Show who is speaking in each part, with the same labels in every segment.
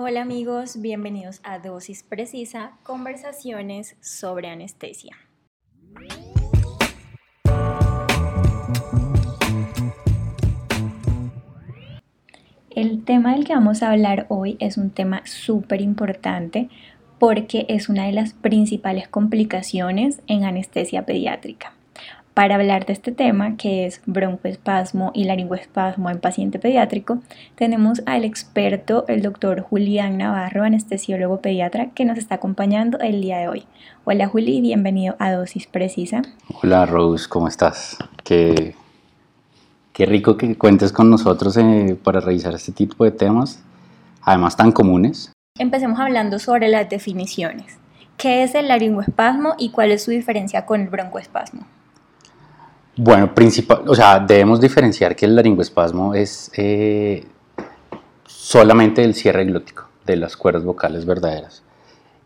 Speaker 1: Hola amigos, bienvenidos a Dosis Precisa, conversaciones sobre anestesia. El tema del que vamos a hablar hoy es un tema súper importante porque es una de las principales complicaciones en anestesia pediátrica. Para hablar de este tema, que es broncoespasmo y laringoespasmo en paciente pediátrico, tenemos al experto, el doctor Julián Navarro, anestesiólogo pediatra, que nos está acompañando el día de hoy. Hola Juli, bienvenido a Dosis Precisa.
Speaker 2: Hola Rose, ¿cómo estás? Qué, qué rico que cuentes con nosotros eh, para revisar este tipo de temas, además tan comunes.
Speaker 1: Empecemos hablando sobre las definiciones. ¿Qué es el laringoespasmo y cuál es su diferencia con el broncoespasmo?
Speaker 2: Bueno, principal, o sea, debemos diferenciar que el laringoespasmo es eh, solamente el cierre glótico de las cuerdas vocales verdaderas.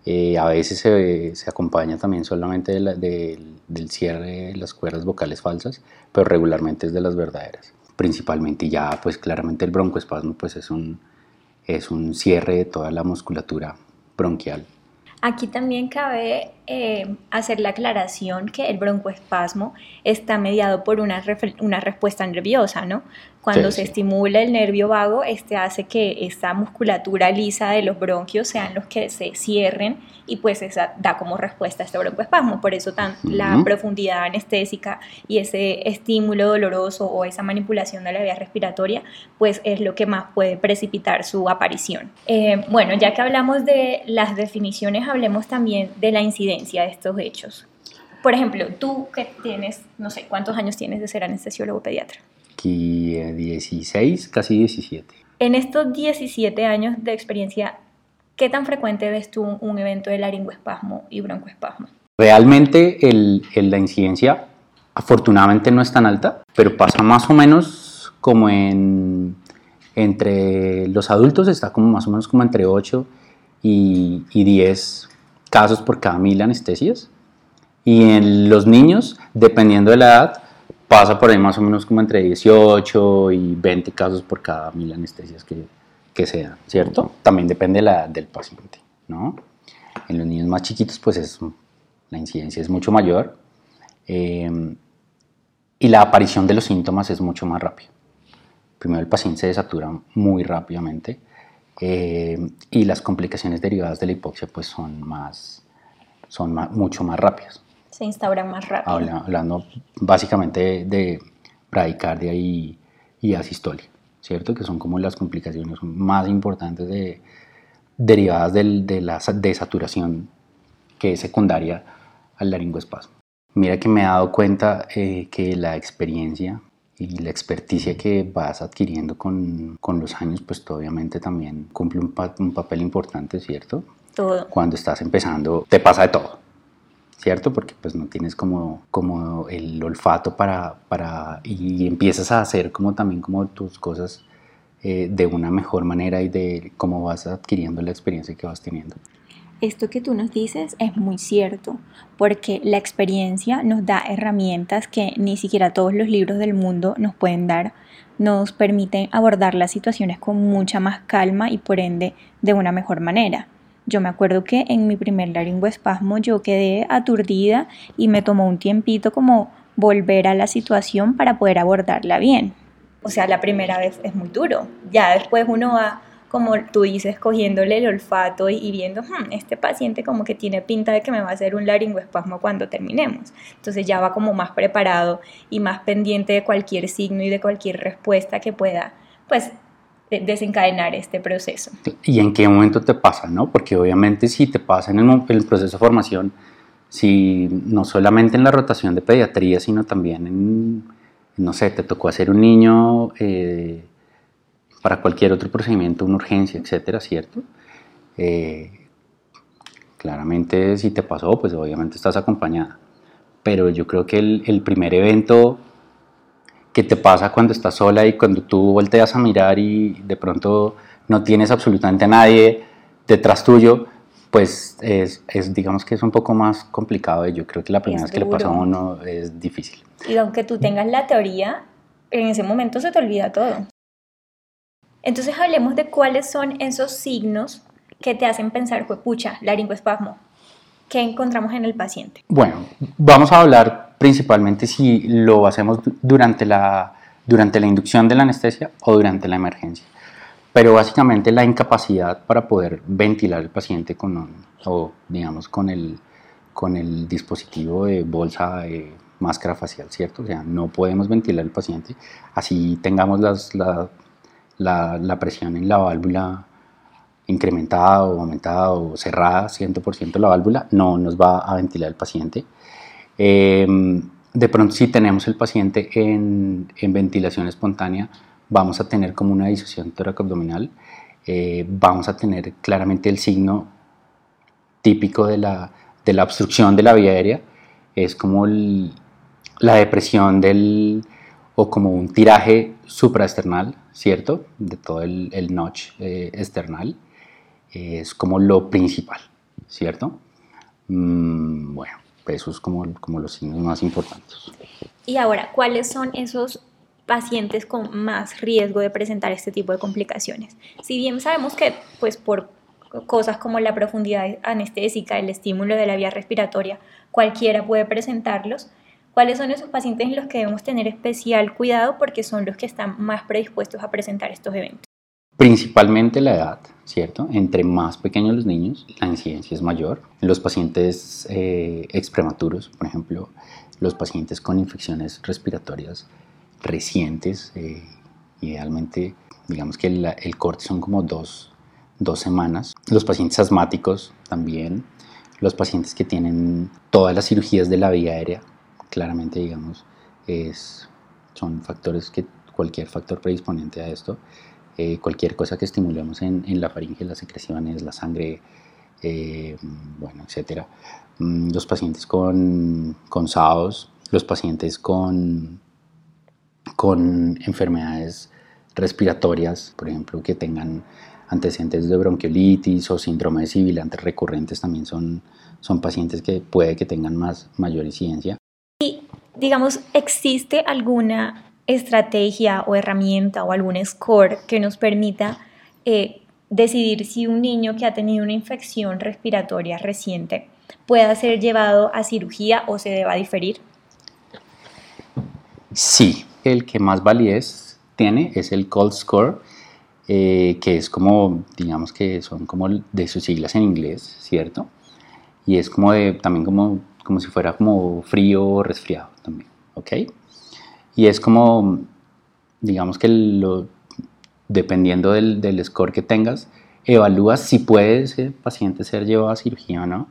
Speaker 2: Eh, a veces se, acompaña también solamente del cierre de las cuerdas vocales falsas, pero regularmente es de las verdaderas. Principalmente, ya pues claramente el broncoespasmo pues es un, es un cierre de toda la musculatura bronquial.
Speaker 1: Aquí también cabe eh, hacer la aclaración que el broncoespasmo está mediado por una, una respuesta nerviosa, ¿no? Cuando se estimula el nervio vago, este hace que esta musculatura lisa de los bronquios sean los que se cierren y pues esa da como respuesta a este broncoespasmo. Por eso tan, la profundidad anestésica y ese estímulo doloroso o esa manipulación de la vía respiratoria, pues es lo que más puede precipitar su aparición. Eh, bueno, ya que hablamos de las definiciones, hablemos también de la incidencia de estos hechos. Por ejemplo, tú que tienes, no sé, ¿cuántos años tienes de ser anestesiólogo pediatra?
Speaker 2: Aquí 16, casi 17.
Speaker 1: En estos 17 años de experiencia, ¿qué tan frecuente ves tú un, evento de laringoespasmo y broncoespasmo?
Speaker 2: Realmente el, la incidencia afortunadamente no es tan alta, pero pasa más o menos como en entre los adultos está como más o menos como entre 8 y, y 10 casos por cada mil anestesias. Y en los niños, dependiendo de la edad, pasa por ahí más o menos como entre 18 y 20 casos por cada mil anestesias que, que se ¿cierto? También depende la, del paciente, ¿no? En los niños más chiquitos, pues es, la incidencia es mucho mayor em, y la aparición de los síntomas es mucho más rápido. Primero el paciente se desatura muy rápidamente em, y las complicaciones derivadas de la hipoxia pues son, más, son mucho más rápidas
Speaker 1: se instauran más rápido.
Speaker 2: hablando básicamente de, bradicardia y, y asistolia, ¿cierto? Que son como las complicaciones más importantes de, derivadas de la desaturación que es secundaria al laringoespasmo. Mira que me he dado cuenta eh, que la experiencia y la experticia que vas adquiriendo con, con los años, pues obviamente también cumple un, un papel importante, ¿cierto?
Speaker 1: Todo.
Speaker 2: Cuando estás empezando, te pasa de todo ¿cierto? Porque pues no tienes como, como el olfato para, para, y empiezas a hacer como también como tus cosas eh, de una mejor manera y de cómo vas adquiriendo la experiencia que vas teniendo.
Speaker 1: Esto que tú nos dices es muy cierto, porque la experiencia nos da herramientas que ni siquiera todos los libros del mundo nos pueden dar, nos permiten abordar las situaciones con mucha más calma y por ende de una mejor manera. Yo me acuerdo que en mi primer laringoespasmo yo quedé aturdida y me tomó un tiempito como volver a la situación para poder abordarla bien. O sea, la primera vez es muy duro. Ya después uno va, como tú dices, cogiéndole el olfato y, viendo, hmm, este paciente como que tiene pinta de que me va a hacer un laringoespasmo cuando terminemos. Entonces ya va como más preparado y más pendiente de cualquier signo y de cualquier respuesta que pueda, pues desencadenar este proceso.
Speaker 2: ¿Y en qué momento te pasa? ¿no? Porque obviamente si te pasa en el, proceso de formación, si no solamente en la rotación de pediatría, sino también en, no sé, te tocó hacer un niño eh, para cualquier otro procedimiento, una urgencia, etcétera, ¿cierto? Eh, claramente si te pasó, pues obviamente estás acompañada. Pero yo creo que el, el primer evento que te pasa cuando estás sola y cuando tú volteas a mirar y de pronto no tienes absolutamente a nadie detrás tuyo, pues es, es digamos que es un poco más complicado y yo creo que la primera vez que le pasa a uno es difícil.
Speaker 1: Y aunque tú tengas la teoría, en ese momento se te olvida todo. Entonces hablemos de cuáles son esos signos que te hacen pensar, pucha, laringoespasmo. ¿Qué encontramos en el paciente?
Speaker 2: Bueno, vamos a hablar principalmente si lo hacemos durante la, durante la inducción de la anestesia o durante la emergencia. Pero básicamente la incapacidad para poder ventilar al paciente con, o digamos, con el, con el dispositivo de bolsa de máscara facial, ¿cierto? O sea, no podemos ventilar al paciente, así tengamos las, la, la, presión en la válvula incrementada o aumentada o cerrada, 100% la válvula, no nos va a ventilar el paciente. Em, de pronto, si tenemos el paciente en, en, ventilación espontánea, vamos a tener como una disociación tóraco-abdominal, eh, vamos a tener claramente el signo típico de la, de la obstrucción de la vía aérea, es como la depresión del, o como un tiraje supraesternal, ¿cierto? De todo el, el notch eh, external, es como lo principal, ¿cierto? Mm, bueno, eso es como, como los signos más importantes.
Speaker 1: Y ahora, ¿cuáles son esos pacientes con más riesgo de presentar este tipo de complicaciones? Si bien sabemos que, pues, por cosas como la profundidad anestésica, el estímulo de la vía respiratoria, cualquiera puede presentarlos. ¿Cuáles son esos pacientes en los que debemos tener especial cuidado porque son los que están más predispuestos a presentar estos eventos?
Speaker 2: Principalmente la edad, ¿cierto? Entre más pequeños los niños, la incidencia es mayor. Los pacientes eh, exprematuros, por ejemplo, los pacientes con infecciones respiratorias recientes, eh, idealmente, digamos que el corte son como dos dos semanas. Los pacientes asmáticos también, los pacientes que tienen todas las cirugías de la vía aérea, claramente digamos, es, son factores que cualquier factor predisponente a esto, eh, cualquier cosa que estimulemos en, la faringe, las secreciones, la sangre, eh, bueno, etcétera. Mm, los pacientes con, con SAOS, los pacientes con, con enfermedades respiratorias, por ejemplo, que tengan antecedentes de bronquiolitis o síndrome de sibilantes recurrentes también son, son pacientes que puede que tengan más, mayor incidencia.
Speaker 1: Digamos, ¿existe alguna estrategia o herramienta o algún score que nos permita eh, decidir si un niño que ha tenido una infección respiratoria reciente pueda ser llevado a cirugía o se deba diferir?
Speaker 2: Sí, el que más validez tiene es el cold score eh, que es como, digamos que son como de sus siglas en inglés, ¿cierto? Y es como de, también como, como si fuera como frío o resfriado también, ¿ok? Y es como, digamos que lo, dependiendo del, del score que tengas, evalúas si puede ese paciente ser llevado a cirugía o no.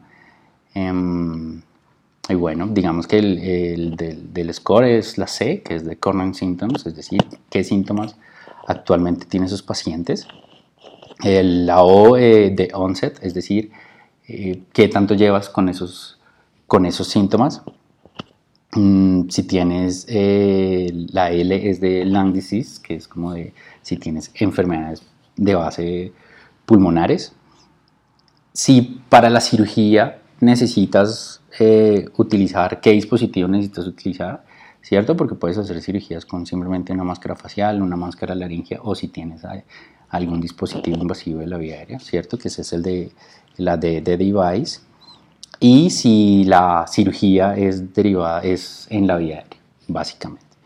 Speaker 2: Em, y bueno, digamos que el, el del, del, score es la C, que es de Corning Symptoms, es decir, qué síntomas actualmente tiene sus pacientes. la O eh, de onset, es decir, eh, qué tanto llevas con esos, con esos síntomas. Mm, si tienes eh, la L es de lung disease, que es como de si tienes enfermedades de base pulmonares. Si para la cirugía necesitas utilizar, qué dispositivo necesitas utilizar, ¿cierto? Porque puedes hacer cirugías con simplemente una máscara facial, una máscara laringea o si tienes algún dispositivo invasivo de la vía aérea, ¿cierto? Que ese es el de la de, device. Y si la cirugía es derivada, es en la vía aérea, básicamente.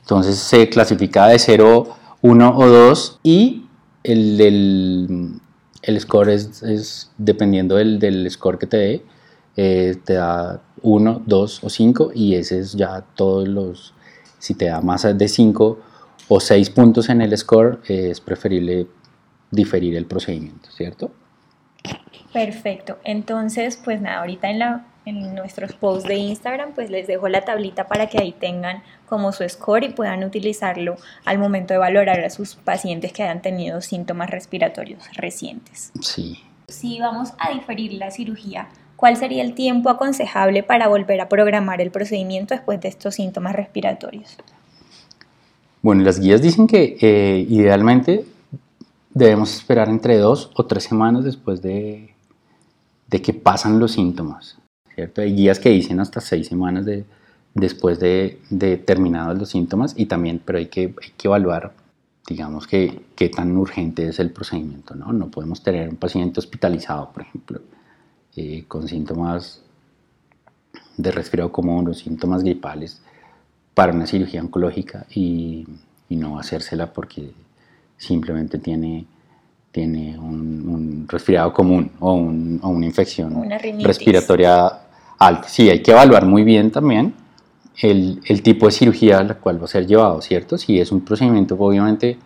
Speaker 2: Entonces se clasifica de 0, 1 o 2 y el, el, score es, dependiendo del, del, score que te dé, eh, te da 1, 2 o 5 y ese es ya todos los, si te da más de 5 o 6 puntos en el score, es preferible diferir el procedimiento, ¿cierto?
Speaker 1: Perfecto, entonces pues nada, ahorita en, la, en nuestros posts de Instagram pues les dejo la tablita para que ahí tengan como su score y puedan utilizarlo al momento de valorar a sus pacientes que hayan tenido síntomas respiratorios recientes.
Speaker 2: Sí.
Speaker 1: Si vamos a diferir la cirugía, ¿Cuál sería el tiempo aconsejable para volver a programar el procedimiento después de estos síntomas respiratorios?
Speaker 2: Bueno, las guías dicen que eh, idealmente debemos esperar entre dos o tres semanas después de, de que pasan los síntomas. ¿cierto? Hay guías que dicen hasta seis semanas de, después de, terminados los síntomas y también, pero hay que, evaluar digamos que qué tan urgente es el procedimiento, ¿no? No podemos tener un paciente hospitalizado, por ejemplo, eh, con síntomas de resfriado común o síntomas gripales para una cirugía oncológica y no hacérsela porque simplemente tiene, tiene un, resfriado común o, una infección respiratoria alta. Sí, hay que evaluar muy bien también el, el, tipo de cirugía a la cual va a ser llevado, ¿cierto? Si es un procedimiento obviamente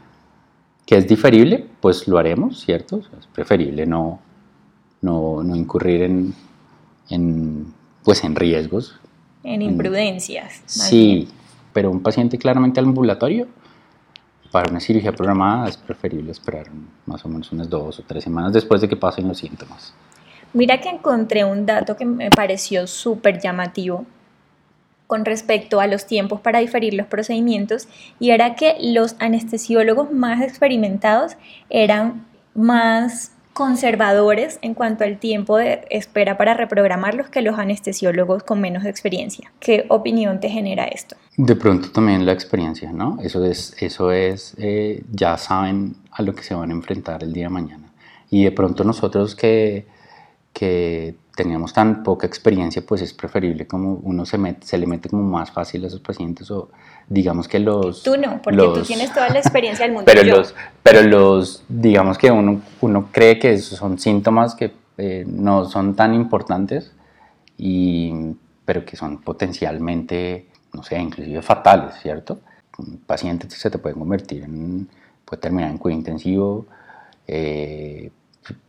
Speaker 2: que es diferible, pues lo haremos, ¿cierto? Es preferible no, no, no incurrir en, en, pues en riesgos.
Speaker 1: En imprudencias.
Speaker 2: Sí, pero un paciente claramente ambulatorio, para una cirugía programada es preferible esperar más o menos unas dos o tres semanas después de que pasen los síntomas.
Speaker 1: Mira que encontré un dato que me pareció súper llamativo con respecto a los tiempos para diferir los procedimientos y era que los anestesiólogos más experimentados eran más conservadores en cuanto al tiempo de espera para reprogramarlos que los anestesiólogos con menos experiencia. ¿Qué opinión te genera esto?
Speaker 2: De pronto también la experiencia, ¿no? Eso es, eso es eh, ya saben a lo que se van a enfrentar el día de mañana. Y de pronto nosotros que, que teníamos tan poca experiencia, pues es preferible como uno se, se le mete como más fácil a esos pacientes o digamos que los...
Speaker 1: Tú no, porque tú tienes toda la experiencia del mundo.
Speaker 2: pero, Los, pero los, digamos que uno, uno cree que son síntomas que eh, no son tan importantes, y, pero que son potencialmente, no sé, inclusive fatales, ¿cierto? Un paciente se te puede convertir en, puede terminar en cuidado intensivo, eh,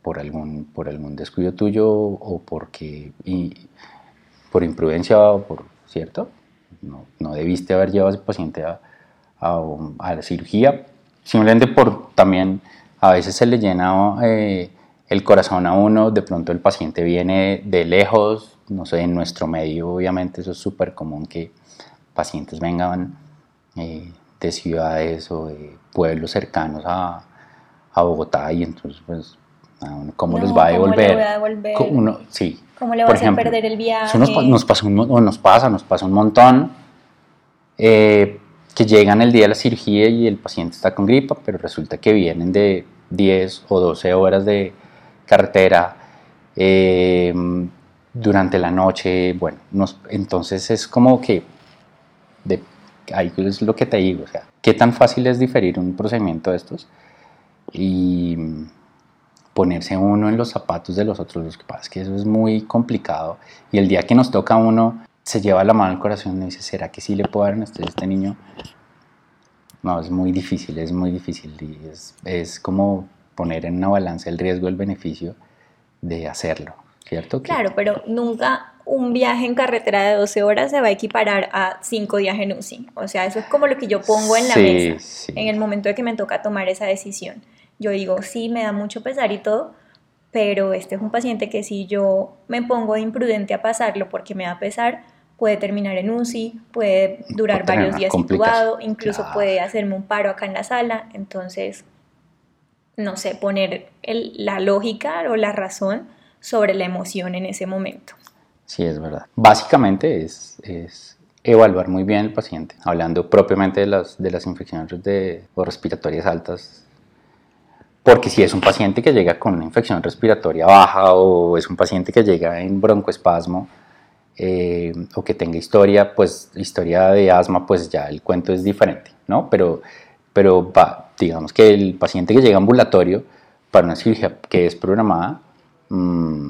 Speaker 2: por algún, por algún descuido tuyo o porque y, por imprudencia o por, ¿cierto? No, no, debiste haber llevado a ese paciente a, a, la cirugía, simplemente por también a veces se le llena eh, el corazón a uno, de pronto el paciente viene de lejos, no sé, en nuestro medio obviamente eso es súper común que pacientes vengan eh, de ciudades o de pueblos cercanos a, a Bogotá y entonces pues ¿Cómo les va a devolver?
Speaker 1: ¿Cómo le voy a devolver?
Speaker 2: Uno, sí.
Speaker 1: ¿Cómo le vas a perder el viaje?
Speaker 2: Eso nos, pasa un, nos pasa, nos pasa un montón eh, que llegan el día de la cirugía y el paciente está con gripa, pero resulta que vienen de 10 o 12 horas de carretera eh, durante la noche. Bueno, nos, entonces es como que de, ahí es lo que te digo, o sea, qué tan fácil es diferir un procedimiento de estos y ponerse uno en los zapatos de los otros. Lo que pasa es que eso es muy complicado y el día que nos toca a uno se lleva la mano al corazón y dice, ¿será que sí le puedo dar anestesia a este niño? No, es muy difícil, es muy difícil y es, es como poner en una balanza el riesgo y el beneficio de hacerlo, ¿cierto?
Speaker 1: Claro, pero nunca un viaje en carretera de 12 horas se va a equiparar a 5 días en UCI. O sea, eso es como lo que yo pongo en la mesa en el momento de que me toca tomar esa decisión yo digo, sí, me da mucho pesar y todo, pero este es un paciente que si yo me pongo de imprudente a pasarlo porque me da pesar, puede terminar en UCI, puede durar varios días intubado, incluso puede hacerme un paro acá en la sala, entonces, no sé, poner la lógica o la razón sobre la emoción en ese momento.
Speaker 2: Sí, es verdad. Básicamente es, es evaluar muy bien el paciente, hablando propiamente de las, de las infecciones de, o respiratorias altas porque si es un paciente que llega con una infección respiratoria baja o es un paciente que llega en broncoespasmo eh, o que tenga historia, pues historia de asma, pues ya el cuento es diferente, ¿no? Pero, pero digamos que el paciente que llega ambulatorio para una cirugía que es programada, mm,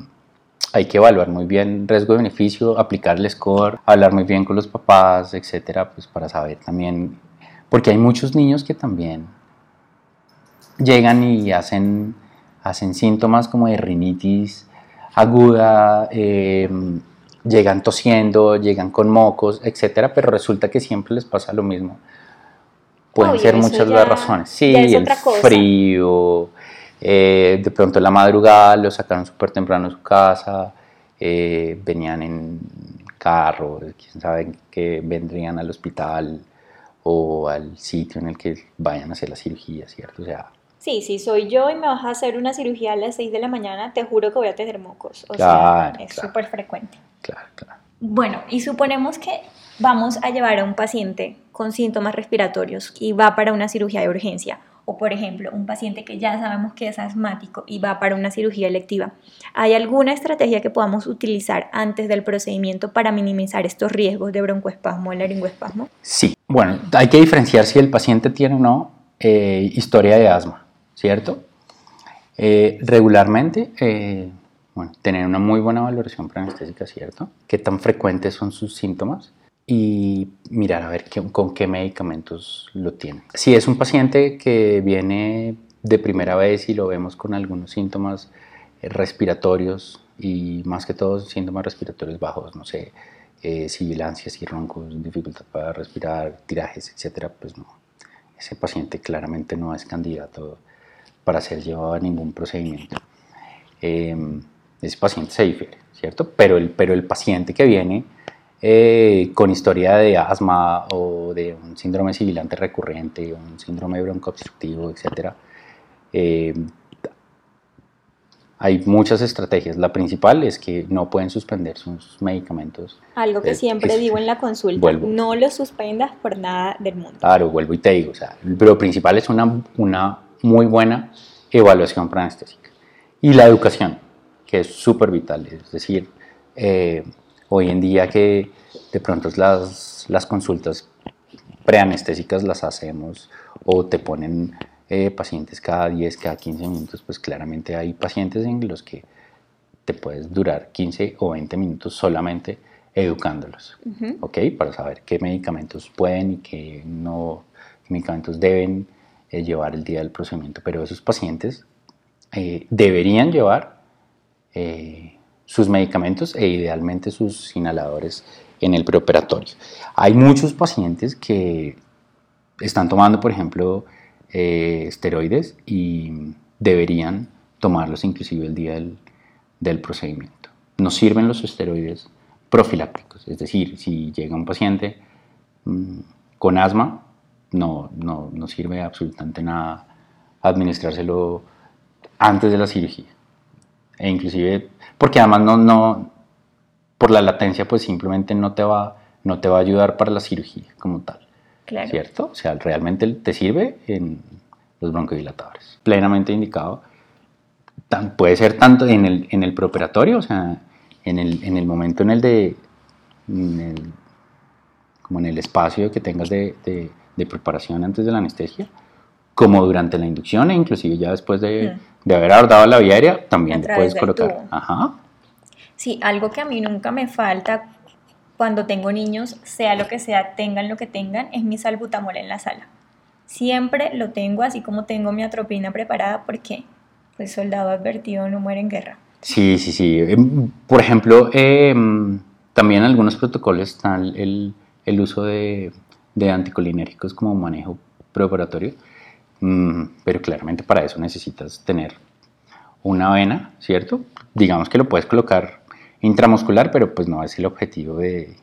Speaker 2: hay que evaluar muy bien riesgo-beneficio, aplicar el score, hablar muy bien con los papás, etcétera, pues para saber también, porque hay muchos niños que también llegan y hacen, hacen síntomas como de rinitis aguda, eh, llegan tosiendo, llegan con mocos, etcétera, pero resulta que siempre les pasa lo mismo. Pueden ser muchas las razones. Sí, el frío, eh, de pronto en la madrugada los sacaron súper temprano de su casa, eh, venían en carro, quién sabe que vendrían al hospital o al sitio en el que vayan a hacer la cirugía, ¿cierto? O sea,
Speaker 1: Sí, si soy yo y me vas a hacer una cirugía a las 6 de la mañana, te juro que voy a tener mocos. O sea, es súper frecuente.
Speaker 2: Claro, claro.
Speaker 1: Bueno, y suponemos que vamos a llevar a un paciente con síntomas respiratorios y va para una cirugía de urgencia. o por ejemplo un paciente que ya sabemos que es asmático y va para una cirugía electiva, ¿hay alguna estrategia que podamos utilizar antes del procedimiento para minimizar estos riesgos de broncoespasmo o laringoespasmo?
Speaker 2: Sí, bueno, hay que diferenciar si el paciente tiene o no eh, historia de asma, ¿cierto? Eh, regularmente, eh, bueno, tener una muy buena valoración preanestésica, ¿cierto? ¿Qué tan frecuentes son sus síntomas? y mirar a ver con qué medicamentos lo tiene. Si es un paciente que viene de primera vez y lo vemos con algunos síntomas eh, respiratorios y más que todo síntomas respiratorios bajos, no sé, eh, sibilancias y roncos, dificultad para respirar, tirajes, etcétera, pues no, ese paciente claramente no es candidato para ser llevado a ningún procedimiento. Eh, ese paciente se difiere, ¿cierto? Pero el, pero el paciente que viene eh, con historia de asma o de un síndrome sibilante recurrente, un síndrome broncoobstructivo, etc. Eh, hay muchas estrategias. La principal es que no pueden suspender sus medicamentos.
Speaker 1: Algo que siempre digo en la consulta, no los suspendas por nada del mundo.
Speaker 2: Claro, vuelvo y te digo, o sea, lo principal es una, una muy buena evaluación preanestésica. Y la educación, que es súper vital, es decir, eh, Hoy en día que de pronto las, las consultas preanestésicas las hacemos o te ponen eh, pacientes cada 10, cada 15 minutos, pues claramente hay pacientes en los que te puedes durar 15 o 20 minutos solamente educándolos, ¿ok? Para saber qué medicamentos pueden y qué no, medicamentos deben llevar el día del procedimiento. Pero esos pacientes eh, deberían llevar sus medicamentos e idealmente sus inhaladores en el preoperatorio. Hay muchos pacientes que están tomando, por ejemplo, eh, esteroides y deberían tomarlos inclusive el día del, procedimiento. No sirven los esteroides profilácticos, es decir, si llega un paciente mm, con asma, no, no, no sirve absolutamente nada administrárselo antes de la cirugía. E inclusive porque además no, no, por la latencia, pues simplemente no te va, no te va a ayudar para la cirugía como tal. Claro. ¿Cierto? O sea, realmente te sirve en los broncodilatadores. Plenamente indicado. puede ser tanto en el, en el preoperatorio, o sea, en el, en el momento en el de. como en el espacio que tengas de, de, preparación antes de la anestesia, como durante la inducción e inclusive ya después de, mm de haber abordado la vía aérea, también te puedes colocar. Ajá.
Speaker 1: Sí, algo que a mí nunca me falta cuando tengo niños, sea lo que sea, tengan lo que tengan, es mi salbutamol en la sala. Siempre lo tengo, así como tengo mi atropina preparada, porque pues soldado advertido no muere en guerra.
Speaker 2: Sí, sí, sí. Em, por ejemplo, em, también en algunos protocolos está el, el uso de, de anticolinérgicos como manejo preoperatorio. Mm, pero claramente para eso necesitas tener una vena, ¿cierto? Digamos que lo puedes colocar intramuscular, pero pues no es el objetivo de,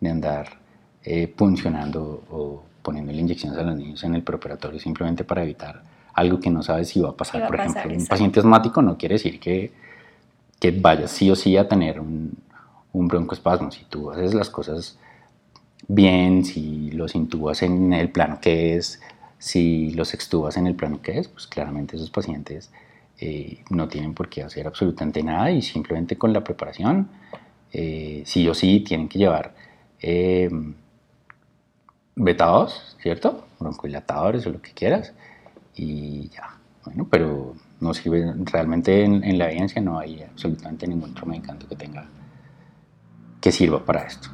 Speaker 2: de andar eh, puncionando o poniendo inyecciones a los niños en el preoperatorio simplemente para evitar algo que no sabes si va a pasar. Por ejemplo, un paciente asmático no quiere decir que, que vayas sí o sí a tener un, un broncoespasmo. Si tú haces las cosas bien, si los intubas en el plano que es, si los extubas en el plano que es, pues claramente esos pacientes eh, no tienen por qué hacer absolutamente nada y simplemente con la preparación, eh, sí o sí tienen que llevar eh, betados, ¿cierto? Broncohilatadores o lo que quieras y ya. Bueno, pero no sirve, realmente en, la evidencia no hay absolutamente ningún otro medicamento que tenga que sirva para esto.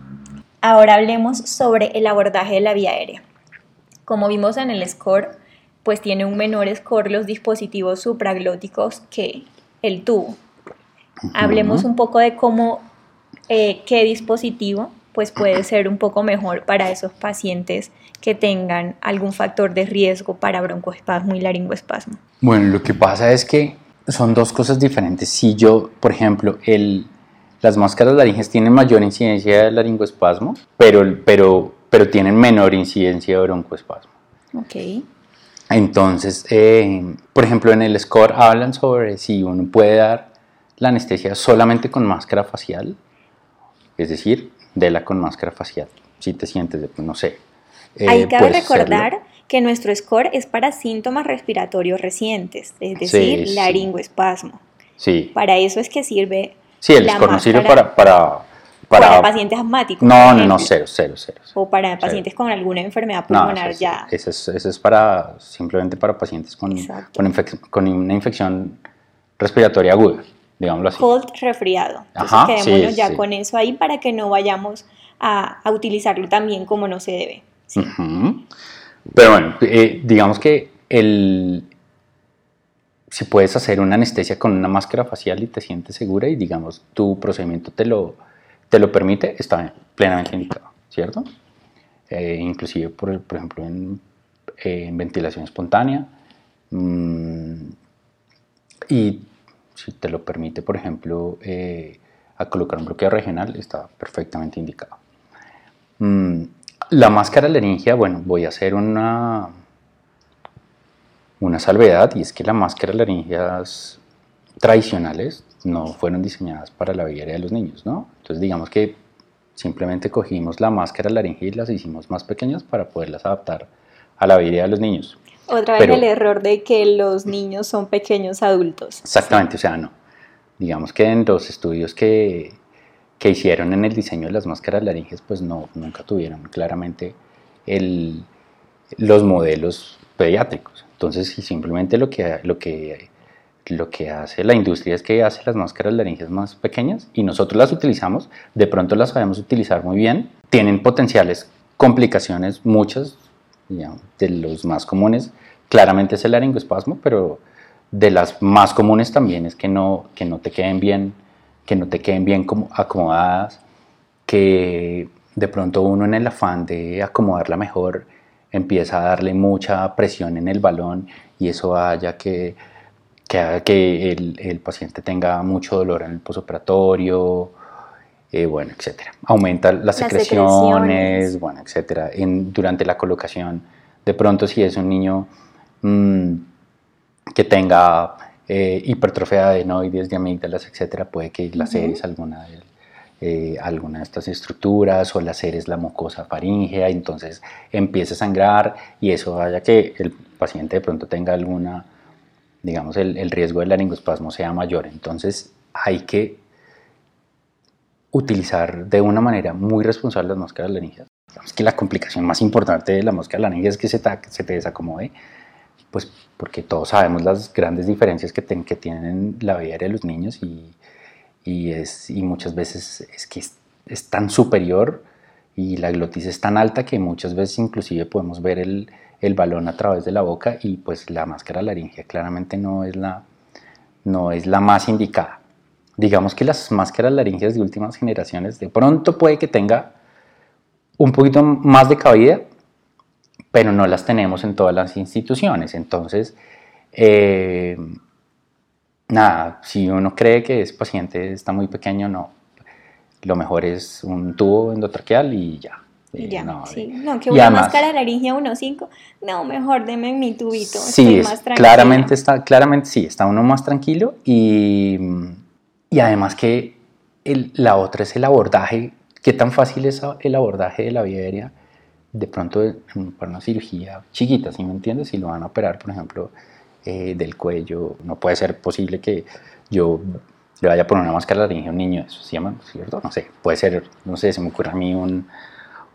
Speaker 1: Ahora hablemos sobre el abordaje de la vía aérea. Como vimos en el score, pues tiene un menor score los dispositivos supraglóticos que el tubo. Hablemos un poco de cómo, eh, qué dispositivo pues puede ser un poco mejor para esos pacientes que tengan algún factor de riesgo para broncoespasmo y laringoespasmo.
Speaker 2: Bueno, lo que pasa es que son dos cosas diferentes. Si yo, por ejemplo, el, las máscaras laringes tienen mayor incidencia de laringoespasmo, pero, pero pero tienen menor incidencia de broncoespasmo.
Speaker 1: Ok.
Speaker 2: Entonces, eh, por ejemplo, en el SCORE hablan sobre si uno puede dar la anestesia solamente con máscara facial, es decir, de la con máscara facial. Si te sientes, no sé.
Speaker 1: Eh, Ahí cabe recordar que nuestro score es para síntomas respiratorios recientes, es decir,
Speaker 2: sí.
Speaker 1: laringoespasmo.
Speaker 2: Sí,
Speaker 1: Para eso es que sirve
Speaker 2: sí, el
Speaker 1: máscara
Speaker 2: para... para,
Speaker 1: para,
Speaker 2: para-
Speaker 1: pacientes asmáticos.
Speaker 2: no, no, no, cero, cero, cero.
Speaker 1: O para pacientes con alguna enfermedad
Speaker 2: No,
Speaker 1: pulmonar ya.
Speaker 2: ese es, ese es para, simplemente para pacientes con, con, infec- con una infección respiratoria aguda, digámoslo así.
Speaker 1: Cold resfriado. Entonces
Speaker 2: Ajá,
Speaker 1: quedémonos
Speaker 2: sí,
Speaker 1: ya
Speaker 2: sí.
Speaker 1: con eso ahí para que no vayamos a, a utilizarlo también como no se debe. Sí.
Speaker 2: Pero bueno, eh, digamos que el, si puedes hacer una anestesia con una máscara facial y te sientes segura y digamos tu procedimiento te lo, te lo permite, está plenamente indicado, ¿cierto? Eh, inclusive, por, por ejemplo, en, eh, en ventilación espontánea. mm, y si te lo permite, por ejemplo, eh, a colocar un bloqueo regional, está perfectamente indicado. Mm, la máscara laringia, bueno, voy a hacer una, una salvedad y es que las máscaras laringias tradicionales no fueron diseñadas para la vía de los niños, ¿no? Entonces digamos que simplemente cogimos la máscara laringia y las hicimos más pequeñas para poderlas adaptar a la aérea de los niños.
Speaker 1: Otra vez
Speaker 2: Pero-
Speaker 1: el error de que los niños son pequeños adultos.
Speaker 2: Exactamente, o sea, no. Digamos que en los estudios que, que hicieron en el diseño de las máscaras laringes, pues no, nunca tuvieron claramente el, los modelos pediátricos. Entonces, simplemente lo que, lo, que, lo que hace la industria es que hace las máscaras laringes más pequeñas y nosotros las utilizamos, de pronto las sabemos utilizar muy bien, tienen potenciales complicaciones, muchas, de los más comunes, claramente es el laringoespasmo, pero de las más comunes también es que no, que no te queden bien, que no te queden bien como acomodadas, que de pronto uno en el afán de acomodarla mejor empieza a darle mucha presión en el balón y eso haya que, que haga que el, el paciente tenga mucho dolor en el posoperatorio, eh, bueno, etcétera. Aumenta las,
Speaker 1: Las
Speaker 2: secreciones,
Speaker 1: secreciones.
Speaker 2: bueno, etcétera. En, durante la colocación, de pronto si es un niño mm, que tenga eh, hipertrofia de adenoides, de amígdalas, etcétera, puede que laceres alguna de, eh, alguna de estas estructuras o laceres la mucosa faríngea, entonces empiece a sangrar y eso vaya que el paciente de pronto tenga alguna, digamos, el, el riesgo del laringoespasmo sea mayor. Entonces hay que utilizar de una manera muy responsable las máscaras laringeas. Digamos que la complicación más importante de la máscara laringea es que se, ta- se te desacomode, pues porque todos sabemos las grandes diferencias que, ten- que tienen la vida de los niños y, y, es, y muchas veces es que es, es tan superior y la glotis es tan alta que muchas veces inclusive podemos ver el, el balón a través de la boca y pues la máscara laringea claramente no es la, no es la más indicada. Digamos que las máscaras laringeas de últimas generaciones de pronto puede que tenga un poquito más de cabida, pero no las tenemos en todas las instituciones. Entonces, eh, nada, si uno cree que ese paciente está muy pequeño, no. Lo mejor es un tubo endotraqueal y ya.
Speaker 1: Y
Speaker 2: Eh,
Speaker 1: ya,
Speaker 2: no,
Speaker 1: sí.
Speaker 2: eh,
Speaker 1: No, que una
Speaker 2: además-
Speaker 1: máscara laringia 1.5, no, mejor deme mi tubito.
Speaker 2: Sí,
Speaker 1: estoy
Speaker 2: es-
Speaker 1: más tranquila.
Speaker 2: claramente está, claramente sí, está uno más tranquilo y, y además que el- la otra es el abordaje. ¿Qué tan fácil es el abordaje de la vía aérea? De pronto para una cirugía chiquita, ¿sí me entiendes? Si lo van a operar, por ejemplo, eh, del cuello, no puede ser posible que yo le vaya a poner una máscara laringe a un niño, eso se llama, ¿cierto? No sé, puede ser, no sé, se me ocurre a mí un,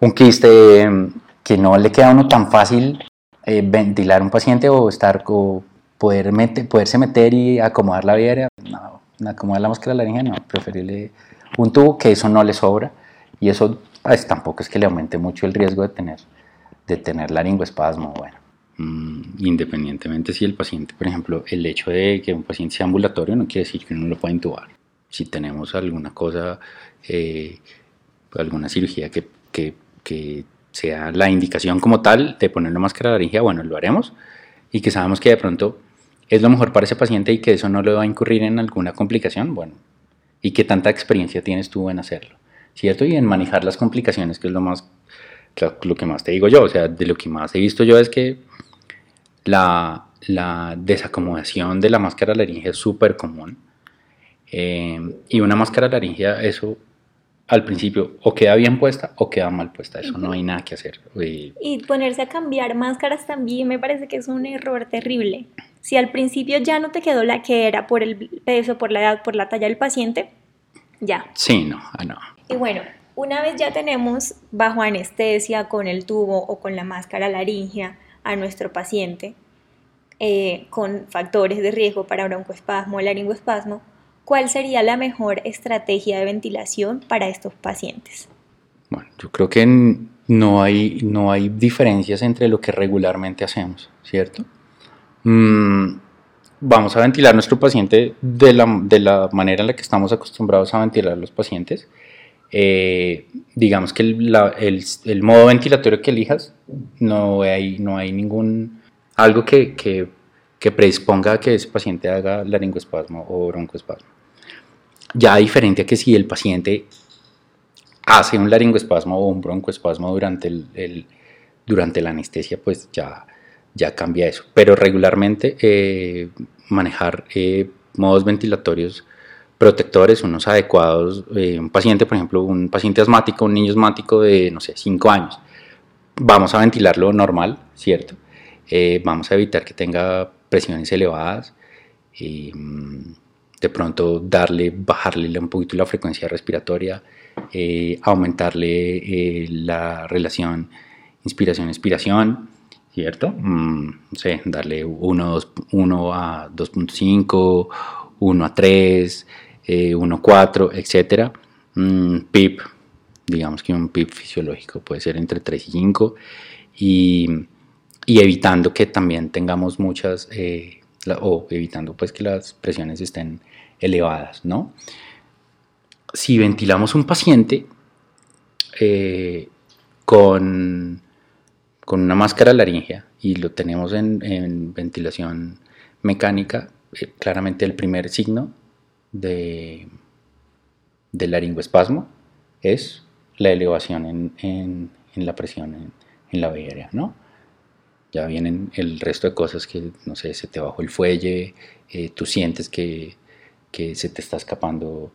Speaker 2: un quiste mm, que no le queda a uno tan fácil eh, ventilar un paciente o estar o poder mete- poderse meter y acomodar la aérea, no, acomodar la máscara laringe, no, preferible un tubo que eso no le sobra y eso pues, tampoco es que le aumente mucho el riesgo de tener, de tener laringoespasmo, bueno. Mm, independientemente si el paciente, por ejemplo, el hecho de que un paciente sea ambulatorio no quiere decir que uno lo pueda intubar. Si tenemos alguna cosa, eh, alguna cirugía que, que, que sea la indicación como tal de poner la máscara laringea, bueno, lo haremos y que sabemos que de pronto es lo mejor para ese paciente y que eso no le va a incurrir en alguna complicación, bueno, y que tanta experiencia tienes tú en hacerlo, ¿cierto? Y en manejar las complicaciones, que es lo más, lo, lo que más te digo yo, o sea, de lo que más he visto yo es que la, la desacomodación de la máscara laringea es súper común. Eh, y una máscara laringea, eso al principio o queda bien puesta o queda mal puesta, eso no hay nada que hacer.
Speaker 1: Y, ponerse a cambiar máscaras también me parece que es un error terrible. Si al principio ya no te quedó la que era por el peso, por la edad, por la talla del paciente, ya.
Speaker 2: Sí, no, ah, no.
Speaker 1: Y bueno, una vez ya tenemos bajo anestesia con el tubo o con la máscara laringea a nuestro paciente eh, con factores de riesgo para broncoespasmo o laringoespasmo, ¿cuál sería la mejor estrategia de ventilación para estos pacientes?
Speaker 2: Bueno, yo creo que no hay, no hay diferencias entre lo que regularmente hacemos, ¿cierto? Mm, vamos a ventilar nuestro paciente de la, de la, manera en la que estamos acostumbrados a ventilar a los pacientes. Eh, digamos que el, el, el, modo ventilatorio que elijas, no hay, no hay ningún, algo que, que, que predisponga a que ese paciente haga laringoespasmo o broncoespasmo. Ya diferente a que si el paciente hace un laringoespasmo o un broncoespasmo durante, el, durante la anestesia, pues ya, ya cambia eso. Pero regularmente eh, manejar eh, modos ventilatorios protectores, unos adecuados, eh, un paciente, por ejemplo, un paciente asmático, un niño asmático de, no sé, 5 años, vamos a ventilarlo normal, ¿cierto? vamos a evitar que tenga presiones elevadas. mm, de pronto darle, bajarle un poquito la frecuencia respiratoria, eh, aumentarle eh, la relación inspiración-expiración, ¿cierto? Mm, no sé, darle 1, 1 a 2.5, 1 a 3, 1 a 4, etc. PIP, digamos que un PIP fisiológico puede ser entre 3 y 5, y, y evitando que también tengamos muchas... Eh, o evitando pues que las presiones estén elevadas, ¿no? Si ventilamos un paciente eh, con, con, una máscara laringea y lo tenemos en, ventilación mecánica, eh, claramente el primer signo de, del laringoespasmo es la elevación en, la presión en, la vía ¿no? ya vienen el resto de cosas que, no sé, se te bajó el fuelle, eh, tú sientes que, que, se te está escapando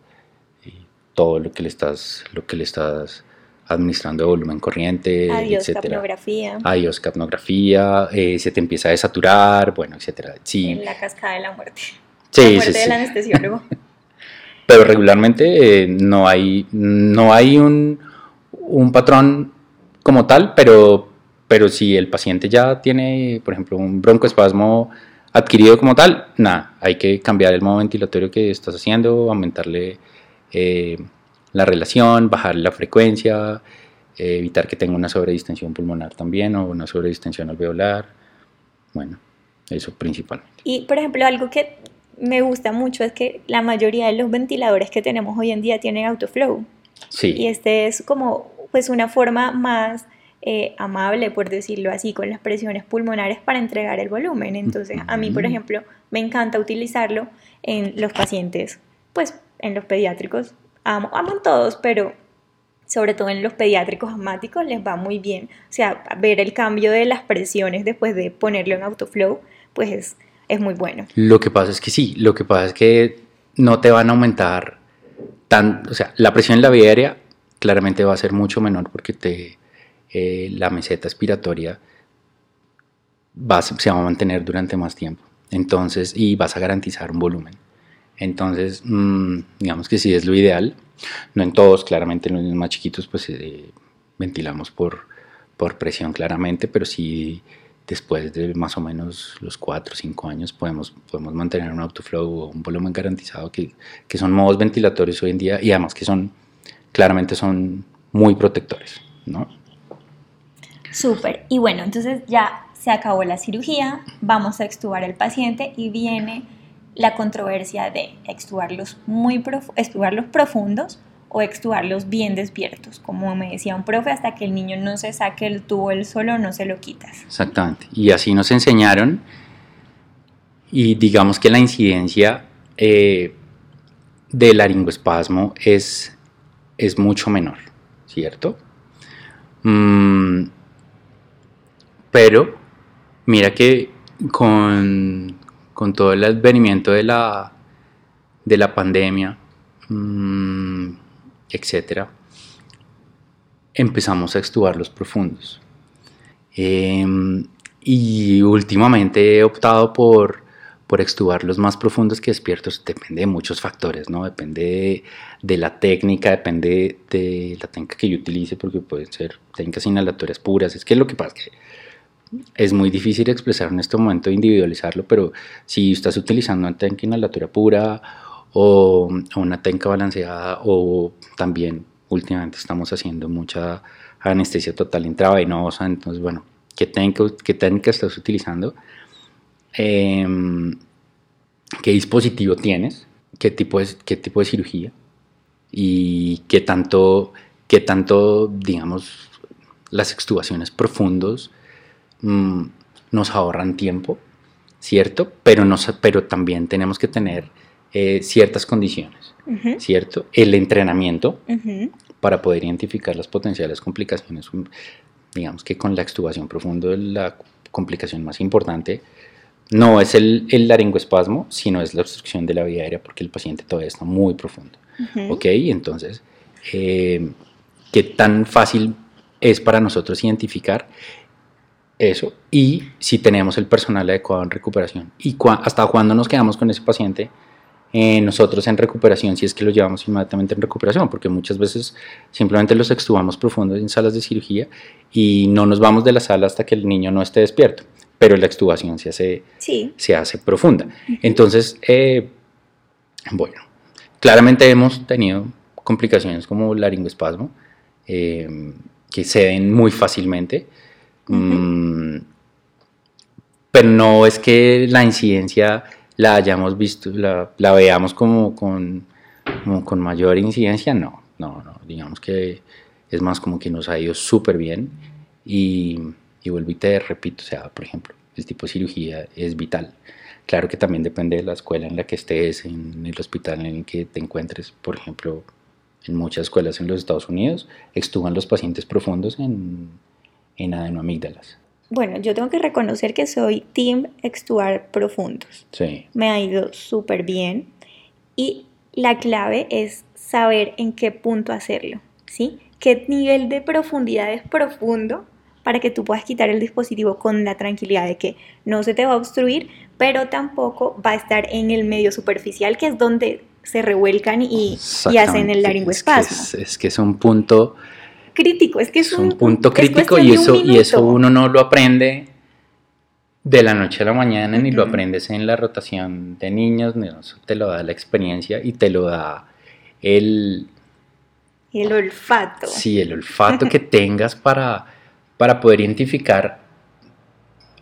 Speaker 2: eh, todo lo que le estás, lo que le estás administrando de volumen corriente,
Speaker 1: Adiós capnografía.
Speaker 2: Adiós capnografía, eh, se te empieza a desaturar, bueno, etcétera. Sí.
Speaker 1: En la cascada de la muerte. Sí, la muerte del anestesiólogo.
Speaker 2: Pero regularmente no hay, no hay un, un patrón como tal, pero pero si el paciente ya tiene, por ejemplo, un broncoespasmo adquirido como tal, nada, hay que cambiar el modo ventilatorio que estás haciendo, aumentarle eh, la relación, bajar la frecuencia, eh, evitar que tenga una sobredistensión pulmonar también o una sobredistensión alveolar. Bueno, eso principalmente.
Speaker 1: Y, por ejemplo, algo que me gusta mucho es que la mayoría de los ventiladores que tenemos hoy en día tienen autoflow.
Speaker 2: Sí.
Speaker 1: Y este es como pues una forma más eh, amable, por decirlo así, con las presiones pulmonares para entregar el volumen. Entonces, a mí, por ejemplo, me encanta utilizarlo en los pacientes, pues en los pediátricos. Amo, amo todos, pero sobre todo en los pediátricos asmáticos les va muy bien. O sea, ver el cambio de las presiones después de ponerlo en autoflow, pues es, es muy bueno.
Speaker 2: Lo que pasa es que sí, lo que pasa es que no te van a aumentar tan, o sea, la presión en la vía aérea claramente va a ser mucho menor porque te, eh, la meseta expiratoria va, se va a mantener durante más tiempo. Entonces, y vas a garantizar un volumen. Entonces, mm, digamos que sí es lo ideal. No en todos, claramente en los más chiquitos, pues eh, ventilamos por, por presión claramente, pero sí después de más o menos los 4 o 5 años podemos, podemos mantener un autoflow o un volumen garantizado que, que son modos ventilatorios hoy en día y además que son, claramente son muy protectores, ¿no?
Speaker 1: Súper. Y bueno, entonces ya se acabó la cirugía, vamos a extubar el paciente y viene la controversia de extubarlos, muy extubarlos profundos o extubarlos bien despiertos. Como me decía un profe, hasta que el niño no se saque el tubo él solo, no se lo quitas.
Speaker 2: Exactamente. Y así nos enseñaron. Y digamos que la incidencia eh, del laringoespasmo es, es mucho menor, ¿cierto? Mm, pero mira que con, todo el advenimiento de la, de la pandemia, mm, etcétera, empezamos a extubar los profundos. Em, y últimamente he optado por, por extubar los más profundos que despiertos. Depende de muchos factores, ¿no? Depende de, la técnica, depende de la técnica que yo utilice, porque pueden ser técnicas inhalatorias puras. Es que lo que pasa es que es muy difícil expresar en este momento, individualizarlo, pero si estás utilizando una técnica inhalatoria pura o, una técnica balanceada o también últimamente estamos haciendo mucha anestesia total intravenosa, entonces bueno, ¿qué técnica, qué técnica estás utilizando? Em, ¿Qué dispositivo tienes? ¿Qué tipo, de, ¿Qué tipo de cirugía? ¿Y qué tanto, qué tanto digamos, las extubaciones profundos mm, nos ahorran tiempo? ¿Cierto? Pero, no, pero también tenemos que tener eh, ciertas condiciones, ¿cierto? El entrenamiento para poder identificar las potenciales complicaciones, digamos que con la extubación profunda la complicación más importante no es el, el laringoespasmo, sino es la obstrucción de la vía aérea porque el paciente todavía está muy profundo. ¿Ok? Entonces, eh, ¿qué tan fácil es para nosotros identificar eso? Y si tenemos el personal adecuado en recuperación. ¿Y hasta cuándo nos quedamos con ese paciente? Eh, nosotros en recuperación si es que lo llevamos inmediatamente en recuperación, porque muchas veces simplemente los extubamos profundos en salas de cirugía y no nos vamos de la sala hasta que el niño no esté despierto, pero la extubación se hace, se hace profunda. Entonces, eh, bueno, claramente hemos tenido complicaciones como laringoespasmo, eh, que se ven muy fácilmente. Mm, pero no es que la incidencia la hayamos visto, la, la veamos como con, con mayor incidencia, no, no, no, digamos que es más como que nos ha ido súper bien y, y vuelvo y te repito, o sea, por ejemplo, el tipo de cirugía es vital. Claro que también depende de la escuela en la que estés, en el hospital en el que te encuentres. Por ejemplo, en muchas escuelas en los Estados Unidos extuban los pacientes profundos en, en adenoamígdalas.
Speaker 1: Bueno, yo tengo que reconocer que soy team extubar profundos.
Speaker 2: Sí.
Speaker 1: Me ha ido súper bien y la clave es saber en qué punto hacerlo, ¿sí? ¿Qué nivel de profundidad es profundo para que tú puedas quitar el dispositivo con la tranquilidad de que no se te va a obstruir, pero tampoco va a estar en el medio superficial, que es donde se revuelcan y, hacen el laringoespasmo.
Speaker 2: Es que es, que es un punto
Speaker 1: crítico, es que es,
Speaker 2: un, punto crítico y eso, y eso uno no lo aprende de la noche a la mañana ni lo aprendes en la rotación de niños, eso te lo da la experiencia y te lo da el...
Speaker 1: El olfato.
Speaker 2: Sí, el olfato que tengas para, para poder identificar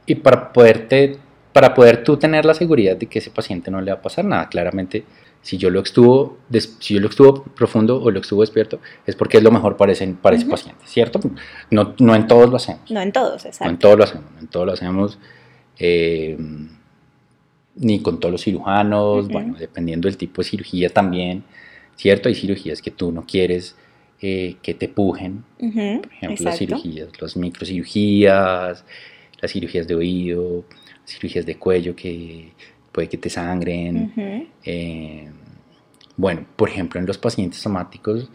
Speaker 2: y para poderte para poder tú tener la seguridad de que ese paciente no le va a pasar nada. Claramente si yo lo extuvo, si yo lo profundo o lo extuvo despierto, es porque es lo mejor para ese, para ese paciente, ¿cierto? No, no en todos lo hacemos.
Speaker 1: No en todos, exacto.
Speaker 2: No en todos lo hacemos, en todos lo hacemos, eh, ni con todos los cirujanos, bueno, dependiendo del tipo de cirugía también, ¿cierto? Hay cirugías que tú no quieres eh, que te pujen, por ejemplo, las cirugías, las microcirugías, las cirugías de oído, cirugías de cuello que puede que te sangren. Eh, bueno, por ejemplo, en los pacientes somáticos,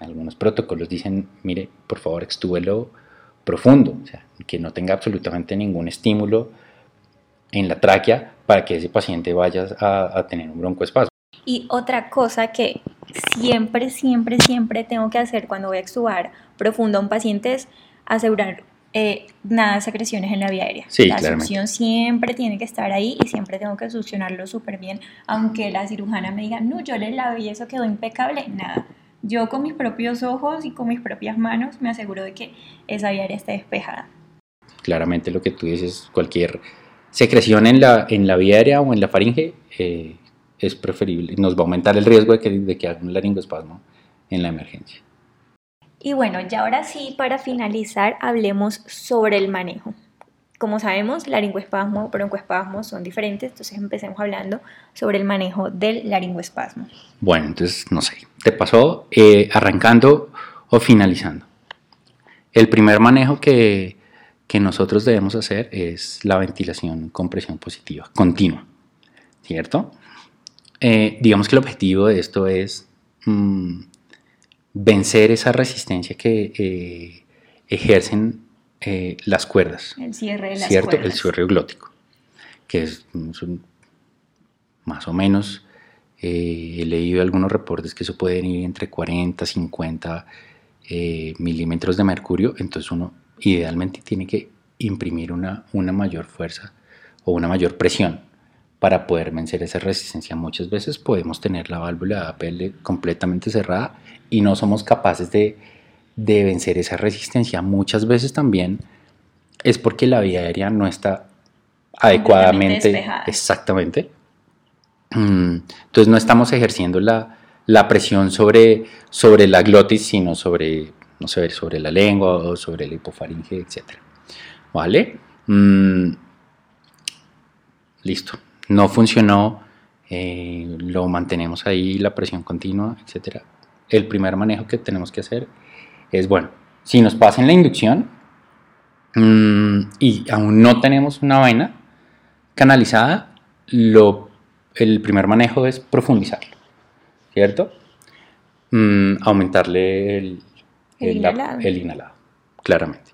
Speaker 2: en algunos protocolos dicen, mire, por favor, extúbelo profundo, o sea, que no tenga absolutamente ningún estímulo en la tráquea para que ese paciente vaya a, tener un broncoespasmo.
Speaker 1: Y otra cosa que siempre, siempre, siempre tengo que hacer cuando voy a extubar profundo a un paciente es asegurar eh, nada de secreciones en la vía aérea. la succión siempre tiene que estar ahí y siempre tengo que succionarlo súper bien, aunque la cirujana me diga, no, yo le lavé y eso quedó impecable, nada. Yo con mis propios ojos y con mis propias manos me aseguro de que esa vía aérea esté despejada.
Speaker 2: Claramente lo que tú dices, cualquier secreción en la, en la vía aérea o en la faringe eh, es preferible, nos va a aumentar el riesgo de que, de que haga un laringoespasmo en la emergencia.
Speaker 1: Y bueno, ya ahora sí, para finalizar, hablemos sobre el manejo. Como sabemos, laringoespasmo, broncoespasmo son diferentes, entonces empecemos hablando sobre el manejo del laringoespasmo.
Speaker 2: Bueno, entonces, no sé, te pasó eh, arrancando o finalizando. El primer manejo que, que nosotros debemos hacer es la ventilación con presión positiva, continua, ¿cierto? Eh, digamos que el objetivo de esto es mm, vencer esa resistencia que eh, ejercen eh, las cuerdas.
Speaker 1: El cierre de las
Speaker 2: ¿cierto?
Speaker 1: cuerdas.
Speaker 2: El cierre glótico, que es, más o menos, eh, he leído algunos reportes que eso puede ir entre 40, 50 eh, milímetros de mercurio, entonces uno idealmente tiene que imprimir una, una mayor fuerza o una mayor presión para poder vencer esa resistencia. Muchas veces podemos tener la válvula APL completamente cerrada y no somos capaces de, de vencer esa resistencia. Muchas veces también es porque la vía aérea no está adecuadamente,
Speaker 1: despejada.
Speaker 2: exactamente. Mm, Entonces no estamos ejerciendo la, la presión sobre, sobre la glotis, sino sobre, no sé, sobre la lengua o sobre la hipofaringe, etc. ¿Vale? Mm, listo. No funcionó, eh, lo mantenemos ahí, la presión continua, etc. El primer manejo que tenemos que hacer es, bueno, si nos pasa en la inducción mm, y aún no tenemos una vaina canalizada, lo, el primer manejo es profundizarlo, ¿cierto? Mm, aumentarle el,
Speaker 1: El
Speaker 2: la-
Speaker 1: inhalado.
Speaker 2: el inhalado, claramente.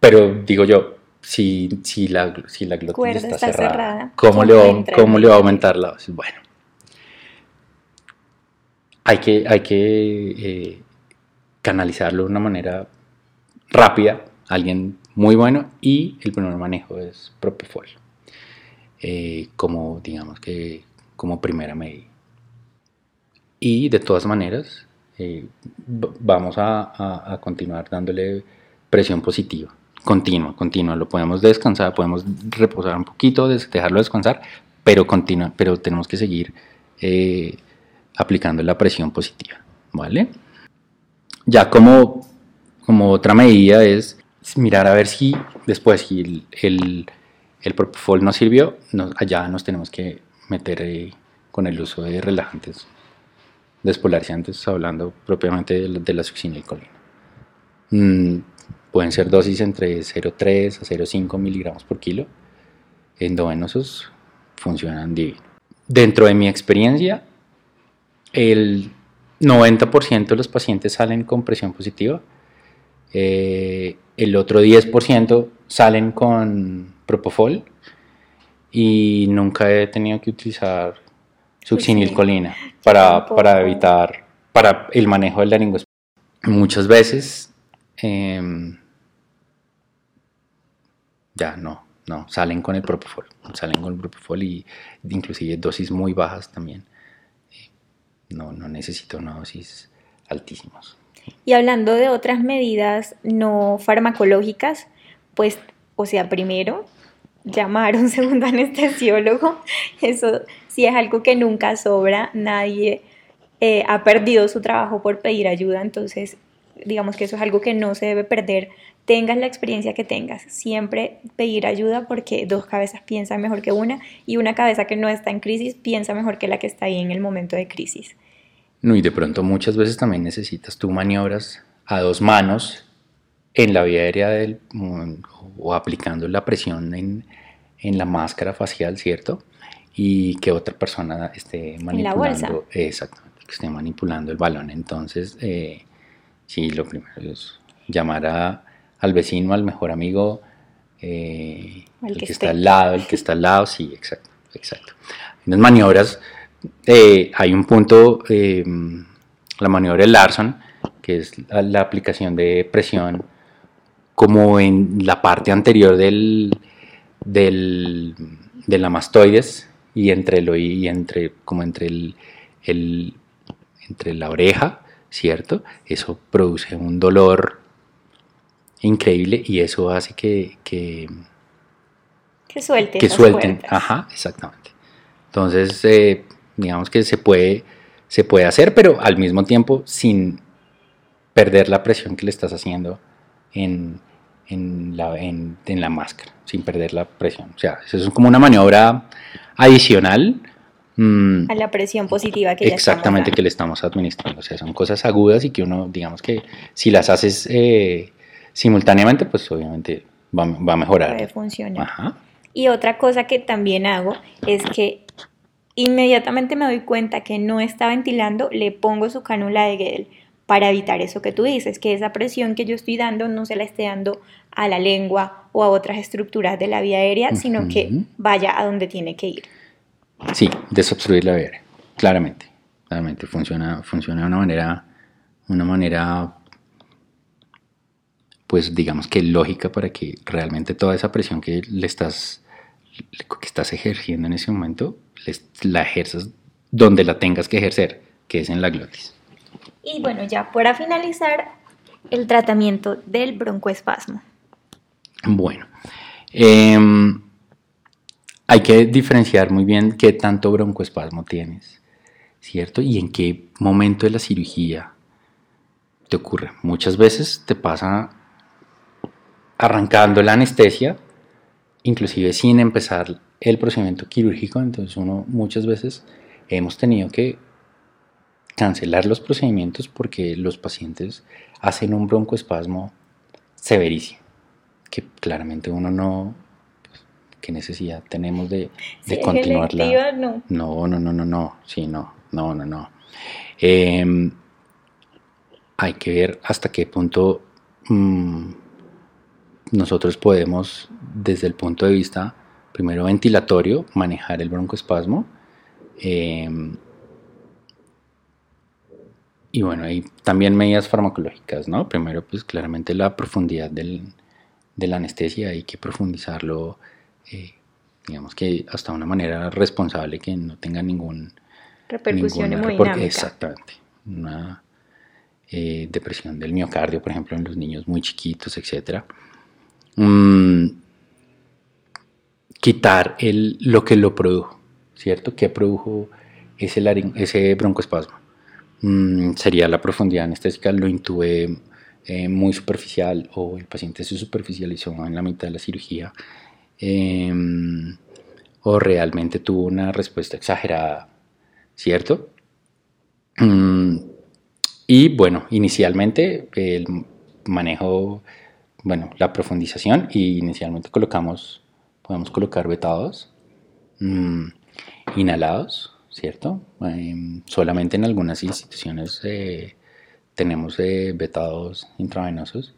Speaker 2: Pero digo yo, si, si la, si la glotis está,
Speaker 1: está
Speaker 2: cerrada,
Speaker 1: cerrada,
Speaker 2: ¿cómo,
Speaker 1: ¿cómo
Speaker 2: le va, cómo le va a aumentar la dosis? Bueno, hay que, hay que eh, canalizarlo de una manera rápida, alguien muy bueno, y el primer manejo es Propofol, eh, como digamos que como primera medida. Y de todas maneras, eh, vamos a, continuar dándole presión positiva, continua, continua. Lo podemos descansar, podemos reposar un poquito, dejarlo descansar, pero continua, pero tenemos que seguir eh, aplicando la presión positiva, ¿vale? Ya como, como otra medida es mirar a ver si después, si el, el, Propofol no sirvió, allá nos tenemos que meter eh, con el uso de relajantes despolarizantes, hablando propiamente de de la succinilcolina. Mm, pueden ser dosis entre 0,3 a 0,5 miligramos por kilo. Endovenosos funcionan divino. Dentro de mi experiencia, el 90% de los pacientes salen con presión positiva. Eh, el otro 10% salen con propofol y nunca he tenido que utilizar succinilcolina para, para evitar para el manejo del laringoespasmo. Muchas veces em, ya no, no, salen con el propofol, salen con el propofol y inclusive dosis muy bajas también. No, necesito una dosis altísimas.
Speaker 1: Y hablando de otras medidas no farmacológicas, pues, o sea, primero, llamar a un segundo anestesiólogo, eso sí es algo que nunca sobra, nadie eh, ha perdido su trabajo por pedir ayuda, entonces digamos que eso es algo que no se debe perder, tengas la experiencia que tengas, siempre pedir ayuda porque dos cabezas piensan mejor que una y una cabeza que no está en crisis piensa mejor que la que está ahí en el momento de crisis.
Speaker 2: No, y de pronto muchas veces también necesitas tú maniobras a dos manos en la vía aérea del, o aplicando la presión en, en la máscara facial, ¿cierto? Y que otra persona esté
Speaker 1: la
Speaker 2: manipulando.
Speaker 1: bolsa.
Speaker 2: Exactamente, que esté manipulando el balón. Entonces, eh, sí, lo primero es llamar a- al vecino, al mejor amigo, eh, el
Speaker 1: que
Speaker 2: está al lado, el que está al lado, sí, exacto, exacto. Unas maniobras, eh, hay un punto, eh, la maniobra de Larson, que es la, la aplicación de presión como en la parte anterior del, del, de la mastoides y entre el y entre como entre el, el- entre la oreja, ¿cierto? Eso produce un dolor increíble y eso hace que, que,
Speaker 1: Que suelte.
Speaker 2: que suelten. Ajá, exactamente. Entonces, eh, digamos que se puede, se puede hacer, pero al mismo tiempo sin perder la presión que le estás haciendo en, en la, en, en la máscara, sin perder la presión. O sea, eso es como una maniobra adicional. mm,
Speaker 1: A la presión positiva que
Speaker 2: exactamente que le estamos administrando. O sea, son cosas agudas y que uno, digamos que si las haces eh, simultáneamente, pues obviamente va, va a mejorar.
Speaker 1: puede funcionar.
Speaker 2: Ajá.
Speaker 1: Y otra cosa que también hago es que inmediatamente me doy cuenta que no está ventilando, le pongo su cánula de Gedel para evitar eso que tú dices, que esa presión que yo estoy dando no se la esté dando a la lengua o a otras estructuras de la vía aérea, sino que vaya a donde tiene que ir.
Speaker 2: Sí, desobstruir la vía aérea, claramente. Claramente funciona, funciona de una manera, una manera, pues digamos que lógica para que realmente toda esa presión que le estás, que estás ejerciendo en ese momento, la ejerzas donde la tengas que ejercer, que es en la glotis.
Speaker 1: Y bueno, ya para finalizar, el tratamiento del broncoespasmo.
Speaker 2: Bueno, em, hay que diferenciar muy bien qué tanto broncoespasmo tienes, ¿cierto? Y en qué momento de la cirugía te ocurre. Muchas veces te pasa arrancando la anestesia, inclusive sin empezar el procedimiento quirúrgico, entonces uno muchas veces hemos tenido que cancelar los procedimientos porque los pacientes hacen un broncoespasmo severísimo, que claramente uno no, pues, qué necesidad tenemos de, de continuarla.
Speaker 1: No.
Speaker 2: no, no, no, no, no, sí, no, no, no, no. Em, hay que ver hasta qué punto mm, nosotros podemos, desde el punto de vista primero ventilatorio, manejar el broncoespasmo. Em, y bueno, hay también medidas farmacológicas, ¿no? Primero, pues claramente la profundidad del, de la anestesia, hay que profundizarlo, eh, digamos que hasta una manera responsable que no tenga ningún...
Speaker 1: Repercusión hemodinámica.
Speaker 2: Exactamente. Una eh, depresión del miocardio, por ejemplo, en los niños muy chiquitos, etc. quitar el, lo que lo produjo, ¿cierto? ¿Qué produjo ese, ese broncoespasmo? Mm, sería la profundidad anestésica, lo intubé eh, muy superficial o el paciente se superficializó en la mitad de la cirugía em, o realmente tuvo una respuesta exagerada, ¿cierto? Mm, y bueno, inicialmente el manejo, bueno, la profundización y inicialmente colocamos, podemos colocar vetados, mm, inhalados, ¿cierto? Em, solamente en algunas instituciones eh, tenemos eh, vetados intravenosos,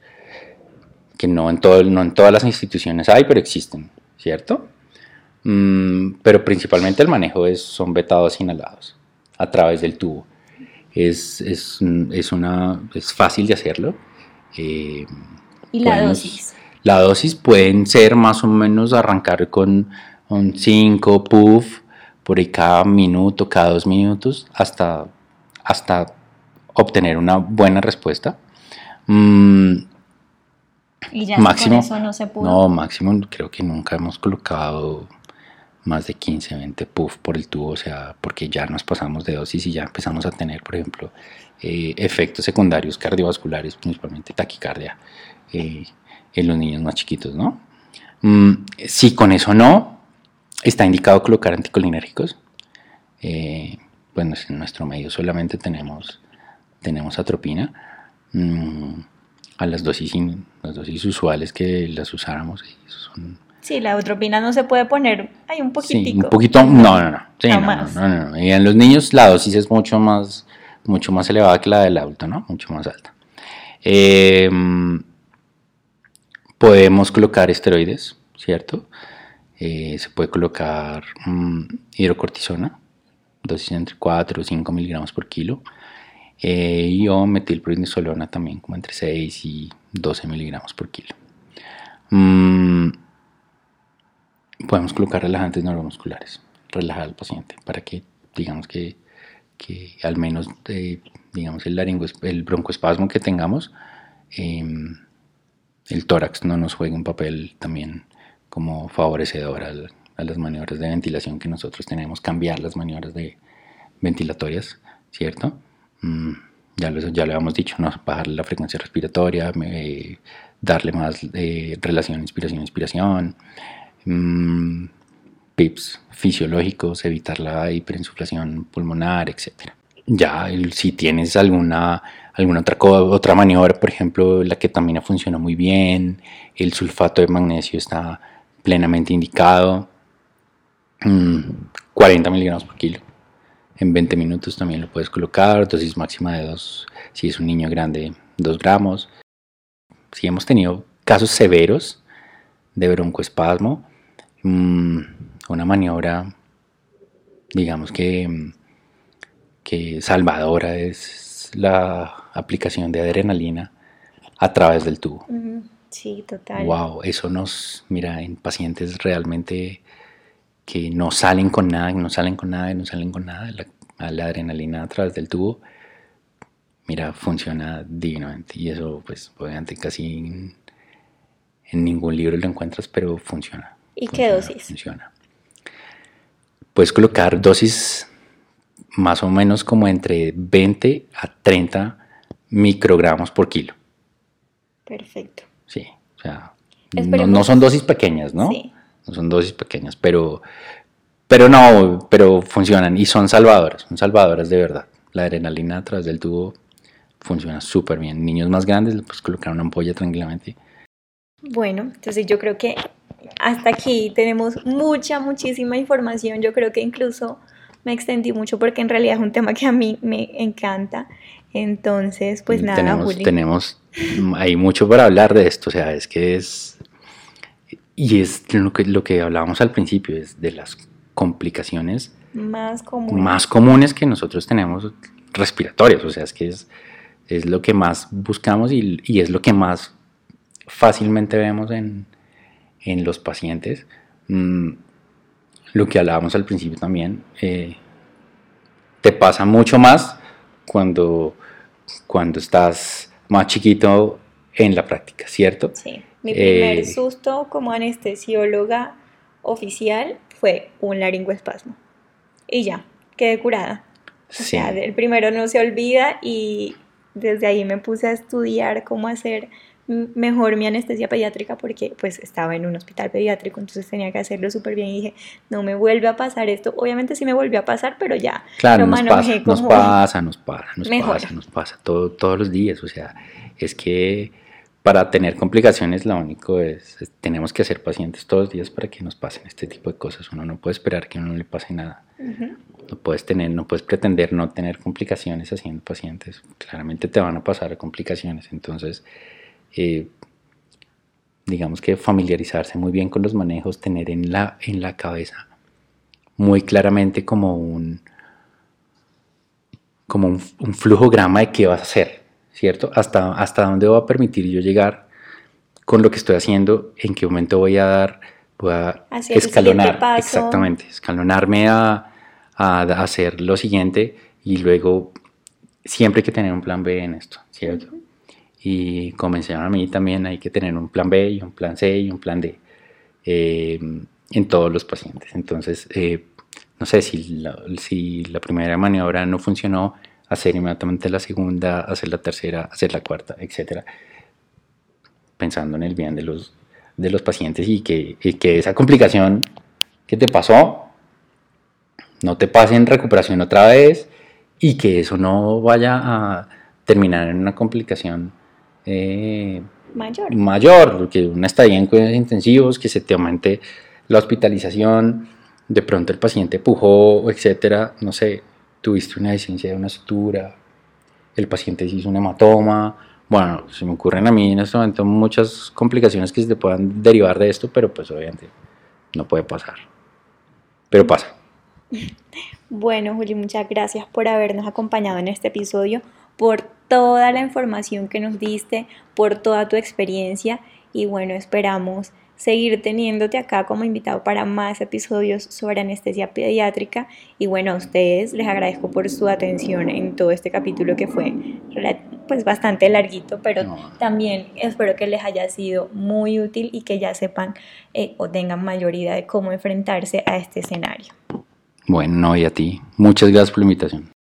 Speaker 2: que no en, todo, no en todas las instituciones hay, pero existen, ¿cierto? Mm, pero principalmente el manejo es, son vetados inhalados a través del tubo. Es, es, es una, es fácil de hacerlo.
Speaker 1: Eh, ¿Y la dosis?
Speaker 2: La dosis pueden ser más o menos arrancar con un 5 puff por ahí cada minuto, cada dos minutos, hasta, hasta obtener una buena respuesta.
Speaker 1: Mm, ¿Y ya máximo, eso no se pudo?
Speaker 2: No, máximo creo que nunca hemos colocado más de 15, 20 puff por el tubo, o sea, porque ya nos pasamos de dosis y ya empezamos a tener, por ejemplo, eh, efectos secundarios cardiovasculares, principalmente taquicardia, eh, en los niños más chiquitos, ¿no? Mm, si con eso no, Está indicado colocar anticolinérgicos. Eh, bueno, en nuestro medio solamente tenemos, tenemos atropina. Mm, a las dosis, las dosis usuales que las usáramos.
Speaker 1: Son, sí, la atropina no se puede poner, hay un poquitico.
Speaker 2: un poquito, no, no, no. no, no, no, Y en los niños la dosis es mucho más, mucho más elevada que la del adulto, ¿no? Mucho más alta. Eh, podemos colocar esteroides, ¿cierto? Eh, se puede colocar mm, hidrocortisona, dosis entre 4 o 5 miligramos por kilo, eh, y o metilprednisolona también, como entre 6 y 12 miligramos por kilo. Mm, podemos colocar relajantes neuromusculares, relajar al paciente para que, digamos que, que al menos, eh, digamos, el, laringo, el broncoespasmo que tengamos, em, el tórax no nos juegue un papel también como favorecedor a las maniobras de ventilación que nosotros tenemos, cambiar las maniobras de ventilatorias, ¿cierto? Mm, ya, lo, ya habíamos dicho, ¿no? bajar la frecuencia respiratoria, darle más eh, relación inspiración-inspiración, mm, PIPs fisiológicos, evitar la hiperinsuflación pulmonar, etc. Ya, si tienes alguna, alguna otra, otra maniobra, por ejemplo, la que también funciona muy bien, el sulfato de magnesio está plenamente indicado. 40 mm, miligramos por kilo. En 20 minutos también lo puedes colocar, dosis máxima de 2, si es un niño grande, 2 gramos. Si hemos tenido casos severos de broncoespasmo, mm, una maniobra, digamos que, que salvadora es la aplicación de adrenalina a través del tubo.
Speaker 1: Sí, total.
Speaker 2: Wow, eso nos, mira, en pacientes realmente que no salen con nada, no salen con nada, no salen con nada, la, la adrenalina a través del tubo, mira, funciona divinamente. Y eso, pues, obviamente casi en, ningún libro lo encuentras, pero funciona.
Speaker 1: ¿Y qué dosis?
Speaker 2: Funciona. Puedes colocar dosis más o menos como entre 20 a 30 microgramos por kilo.
Speaker 1: Perfecto.
Speaker 2: Sí, o sea, no, son dosis pequeñas, ¿no? Sí. No son dosis pequeñas, pero, pero no, pero funcionan y son salvadoras, son salvadoras de verdad. La adrenalina a través del tubo funciona súper bien. Niños más grandes le puedes colocar una ampolla tranquilamente.
Speaker 1: Bueno, entonces yo creo que hasta aquí tenemos mucha, muchísima información. Yo creo que incluso me extendí mucho porque en realidad es un tema que a mí me encanta. Entonces, pues nada,
Speaker 2: tenemos, tenemos hay mucho para hablar de esto, o sea, es que es y es lo que lo que hablábamos al principio es de las complicaciones
Speaker 1: más comunes,
Speaker 2: más comunes que nosotros tenemos respiratorias, o sea, es que es, es lo que más buscamos y, y es lo que más fácilmente vemos en, en los pacientes. Mm, lo que hablábamos al principio también, eh, te pasa mucho más cuando, cuando estás más chiquito en la práctica, ¿cierto?
Speaker 1: Sí. Mi primer eh, susto como anestesióloga oficial fue un laringoespasmo. Y ya, quedé curada. O sea, el primero no se olvida y desde ahí me puse a estudiar cómo hacer mejor mi anestesia pediátrica porque pues estaba en un hospital pediátrico, entonces tenía que hacerlo súper bien y dije, no me vuelve a pasar esto. Obviamente sí me volvió a pasar, pero ya
Speaker 2: claro, nos pasa, nos pasa, nos pasa, nos pasa, nos pasa todo, todos los días. O sea, es que para tener complicaciones lo único es, tenemos que hacer pacientes todos los días para que nos pasen este tipo de cosas. Uno no puede esperar que a uno no le pase nada. No puedes tener, no puedes pretender no tener complicaciones haciendo pacientes. Claramente te van a pasar complicaciones. Entonces, eh, digamos que familiarizarse muy bien con los manejos, tener en la, en la cabeza muy claramente como un, como un, un flujograma de qué vas a hacer, ¿cierto? Hasta, hasta dónde va a permitir yo llegar con lo que estoy haciendo, en qué momento voy a dar, voy a escalonar, exactamente, escalonarme a, a, hacer lo siguiente y luego siempre hay que tener un plan B en esto, ¿cierto? Y como enseñaron a mí también hay que tener un plan B y un plan C y un plan D eh, en todos los pacientes. Entonces, eh, no sé si la, si la primera maniobra no funcionó, hacer inmediatamente la segunda, hacer la tercera, hacer la cuarta, etcétera, pensando en el bien de los, de los pacientes y que, y que esa complicación que te pasó no te pase en recuperación otra vez y que eso no vaya a terminar en una complicación
Speaker 1: eh, mayor.
Speaker 2: mayor, que una estadía en cuidados intensivos, que se te aumente la hospitalización, de pronto el paciente pujó, etcétera, no sé, tuviste una deficiencia de una sutura, el paciente se hizo un hematoma, bueno, se me ocurren a mí en este momento muchas complicaciones que se te puedan derivar de esto, pero pues obviamente no puede pasar. Pero pasa.
Speaker 1: Bueno, Juli, muchas gracias por habernos acompañado en este episodio por toda la información que nos diste, por toda tu experiencia y bueno, esperamos seguir teniéndote acá como invitado para más episodios sobre anestesia pediátrica y bueno, a ustedes les agradezco por su atención en todo este capítulo que fue pues bastante larguito, pero también espero que les haya sido muy útil y que ya sepan eh, o tengan mayor idea de cómo enfrentarse a este escenario.
Speaker 2: Bueno, y a ti. Muchas gracias por la invitación.